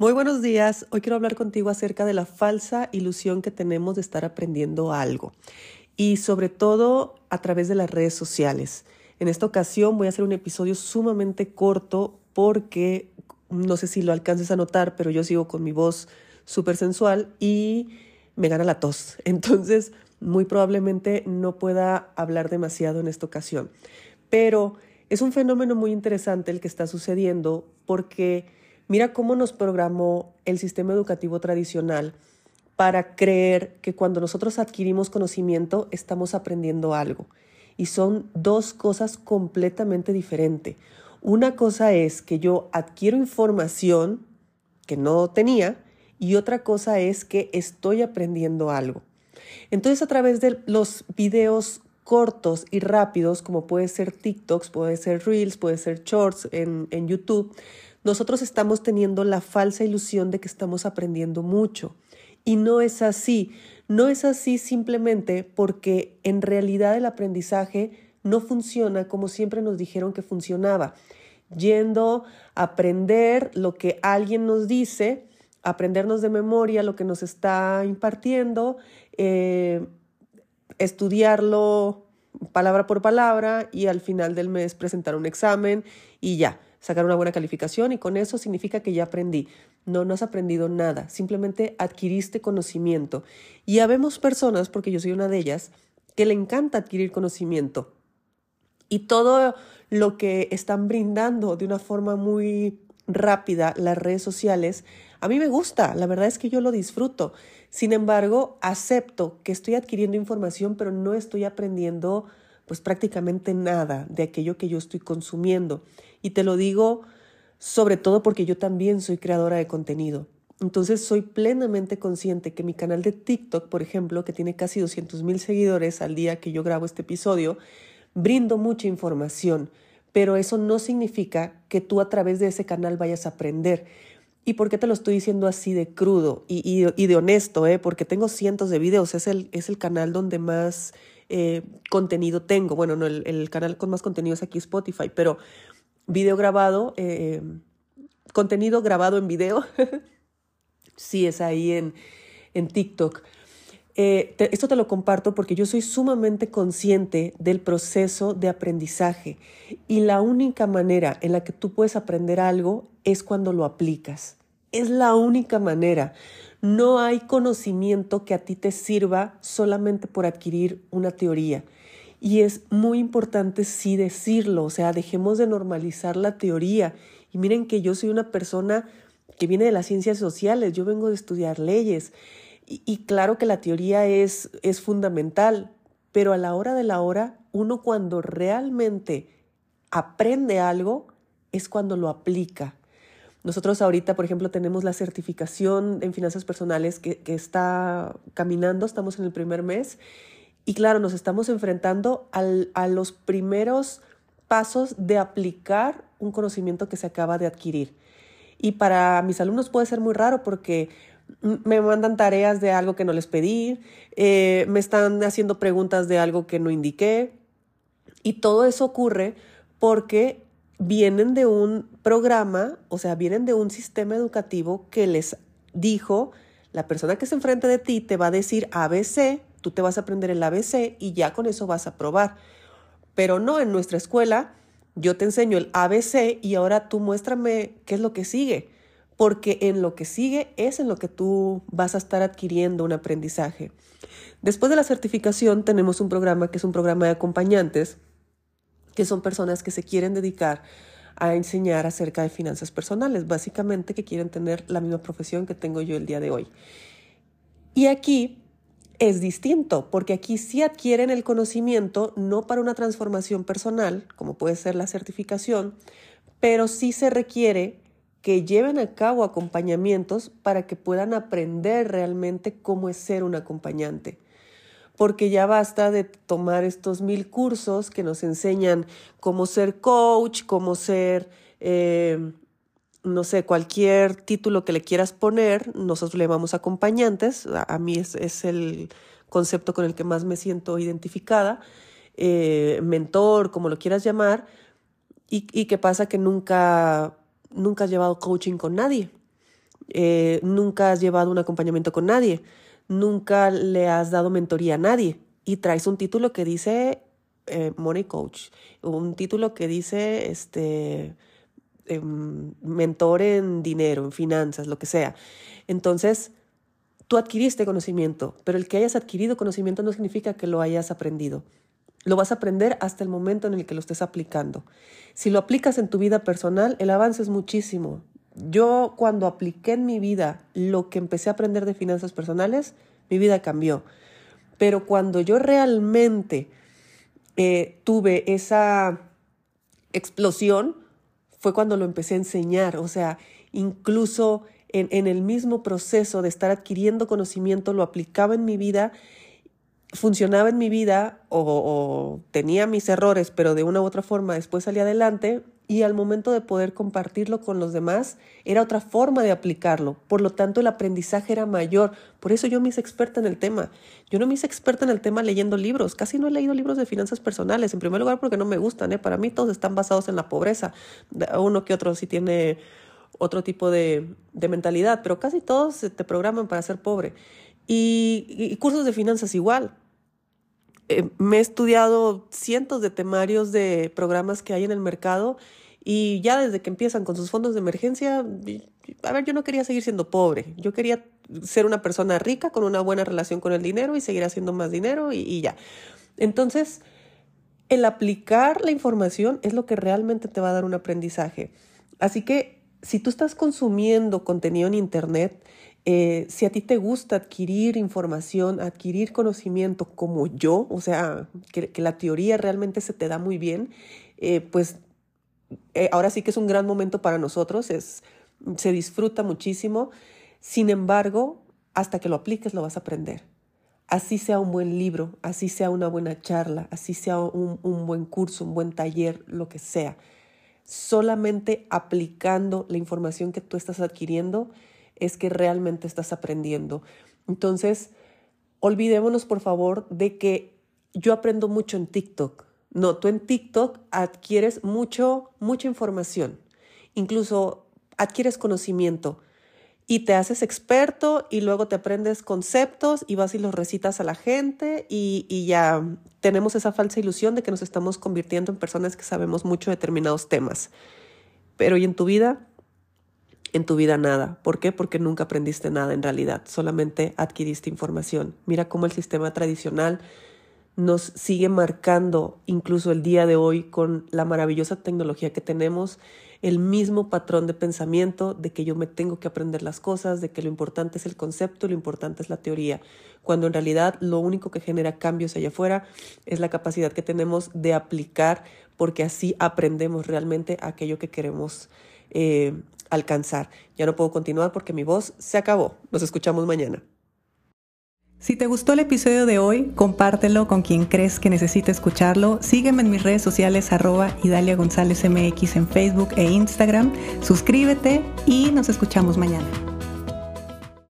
Muy buenos días. Hoy quiero hablar contigo acerca de la falsa ilusión que tenemos de estar aprendiendo algo y sobre todo a través de las redes sociales. En esta ocasión voy a hacer un episodio sumamente corto porque no sé si lo alcances a notar, pero yo sigo con mi voz súper sensual y me gana la tos. Entonces, muy probablemente no pueda hablar demasiado en esta ocasión. Pero es un fenómeno muy interesante el que está sucediendo porque Mira cómo nos programó el sistema educativo tradicional para creer que cuando nosotros adquirimos conocimiento estamos aprendiendo algo. Y son dos cosas completamente diferentes. Una cosa es que yo adquiero información que no tenía y otra cosa es que estoy aprendiendo algo. Entonces a través de los videos cortos y rápidos, como puede ser TikToks, puede ser Reels, puede ser Shorts en, en YouTube, nosotros estamos teniendo la falsa ilusión de que estamos aprendiendo mucho. Y no es así. No es así simplemente porque en realidad el aprendizaje no funciona como siempre nos dijeron que funcionaba. Yendo a aprender lo que alguien nos dice, aprendernos de memoria lo que nos está impartiendo, eh, estudiarlo palabra por palabra y al final del mes presentar un examen y ya sacar una buena calificación y con eso significa que ya aprendí. No, no has aprendido nada, simplemente adquiriste conocimiento. Y habemos personas, porque yo soy una de ellas, que le encanta adquirir conocimiento. Y todo lo que están brindando de una forma muy rápida las redes sociales, a mí me gusta, la verdad es que yo lo disfruto. Sin embargo, acepto que estoy adquiriendo información, pero no estoy aprendiendo pues prácticamente nada de aquello que yo estoy consumiendo. Y te lo digo sobre todo porque yo también soy creadora de contenido. Entonces soy plenamente consciente que mi canal de TikTok, por ejemplo, que tiene casi 200 mil seguidores al día que yo grabo este episodio, brindo mucha información, pero eso no significa que tú a través de ese canal vayas a aprender. ¿Y por qué te lo estoy diciendo así de crudo y, de honesto? Eh? Porque tengo cientos de videos, es el, es el canal donde más eh, contenido tengo. Bueno, no, el, el canal con más contenido es aquí Spotify, pero video grabado, eh, contenido grabado en video, sí es ahí en, en TikTok. Eh, esto te lo comparto porque yo soy sumamente consciente del proceso de aprendizaje y la única manera en la que tú puedes aprender algo es cuando lo aplicas. Es la única manera. No hay conocimiento que a ti te sirva solamente por adquirir una teoría. Y es muy importante sí decirlo, o sea, dejemos de normalizar la teoría. Y miren que yo soy una persona que viene de las ciencias sociales, yo vengo de estudiar leyes. Y, claro que la teoría es, es fundamental, pero a la hora de la hora, uno cuando realmente aprende algo es cuando lo aplica. Nosotros ahorita, por ejemplo, tenemos la certificación en finanzas personales que, que está caminando, estamos en el primer mes y claro, nos estamos enfrentando a los primeros pasos de aplicar un conocimiento que se acaba de adquirir. Y para mis alumnos puede ser muy raro porque me mandan tareas de algo que no les pedí, eh, me están haciendo preguntas de algo que no indiqué. Y todo eso ocurre porque vienen de un programa, o sea, vienen de un sistema educativo que les dijo, la persona que se enfrente de ti te va a decir ABC Tú te vas a aprender el ABC y ya con eso vas a probar. Pero no en nuestra escuela, yo te enseño el ABC y ahora tú muéstrame qué es lo que sigue, porque en lo que sigue es en lo que tú vas a estar adquiriendo un aprendizaje. Después de la certificación tenemos un programa que es un programa de acompañantes, que son personas que se quieren dedicar a enseñar acerca de finanzas personales, básicamente que quieren tener la misma profesión que tengo yo el día de hoy. Y aquí es distinto, porque aquí sí adquieren el conocimiento no para una transformación personal, como puede ser la certificación, pero sí se requiere que lleven a cabo acompañamientos para que puedan aprender realmente cómo es ser un acompañante. Porque ya basta de tomar estos mil cursos que nos enseñan cómo ser coach, cómo ser eh, no sé, cualquier título que le quieras poner, nosotros le llamamos acompañantes, a, mí es, el concepto con el que más me siento identificada, eh, mentor, como lo quieras llamar, y, qué pasa que nunca, nunca has llevado coaching con nadie. eh, nunca has llevado un acompañamiento con nadie, nunca le has dado mentoría a nadie y traes un título que dice eh, Money Coach, un título que dice este, mentor en dinero, en finanzas, lo que sea. Entonces, tú adquiriste conocimiento, pero el que hayas adquirido conocimiento no significa que lo hayas aprendido. Lo vas a aprender hasta el momento en el que lo estés aplicando. Si lo aplicas en tu vida personal, el avance es muchísimo. Yo cuando apliqué en mi vida lo que empecé a aprender de finanzas personales, mi vida cambió. Pero cuando yo realmente eh, tuve esa explosión, fue cuando lo empecé a enseñar. O sea, incluso en, el mismo proceso de estar adquiriendo conocimiento, lo aplicaba en mi vida funcionaba en mi vida o, tenía mis errores, pero de una u otra forma después salí adelante y al momento de poder compartirlo con los demás era otra forma de aplicarlo. Por lo tanto, el aprendizaje era mayor. Por eso yo me hice experta en el tema. Yo no me hice experta en el tema leyendo libros. Casi no he leído libros de finanzas personales. En primer lugar, porque no me gustan. ¿eh? Para mí todos están basados en la pobreza. Uno que otro sí tiene otro tipo de, de mentalidad, pero casi todos te programan para ser pobre. Y, cursos de finanzas igual. Eh, me he estudiado cientos de temarios de programas que hay en el mercado y ya desde que empiezan con sus fondos de emergencia, a ver, yo no quería seguir siendo pobre, yo quería ser una persona rica con una buena relación con el dinero y seguir haciendo más dinero y, y ya. Entonces, el aplicar la información es lo que realmente te va a dar un aprendizaje. Así que si tú estás consumiendo contenido en Internet, eh, si a ti te gusta adquirir información, adquirir conocimiento como yo, o sea, que, la teoría realmente se te da muy bien, eh, pues eh, ahora sí que es un gran momento para nosotros, es, se disfruta muchísimo. Sin embargo, hasta que lo apliques lo vas a aprender. Así sea un buen libro, así sea una buena charla, así sea un, un buen curso, un buen taller, lo que sea. Solamente aplicando la información que tú estás adquiriendo, es que realmente estás aprendiendo. Entonces, olvidémonos por favor de que yo aprendo mucho en TikTok. No, tú en TikTok adquieres mucho, mucha información. Incluso adquieres conocimiento y te haces experto y luego te aprendes conceptos y vas y los recitas a la gente y, y, ya tenemos esa falsa ilusión de que nos estamos convirtiendo en personas que sabemos mucho de determinados temas. Pero ¿y en tu vida? En tu vida nada. ¿Por qué? Porque nunca aprendiste nada en realidad, solamente adquiriste información. Mira cómo el sistema tradicional nos sigue marcando incluso el día de hoy con la maravillosa tecnología que tenemos, el mismo patrón de pensamiento de que yo me tengo que aprender las cosas, de que lo importante es el concepto, lo importante es la teoría, cuando en realidad lo único que genera cambios allá afuera es la capacidad que tenemos de aplicar, porque así aprendemos realmente aquello que queremos eh, alcanzar. Ya no puedo continuar porque mi voz se acabó. Nos escuchamos mañana. Si te gustó el episodio de hoy, compártelo con quien crees que necesite escucharlo. Sígueme en mis redes sociales arroba Idalia González MX en Facebook e Instagram. Suscríbete y nos escuchamos mañana.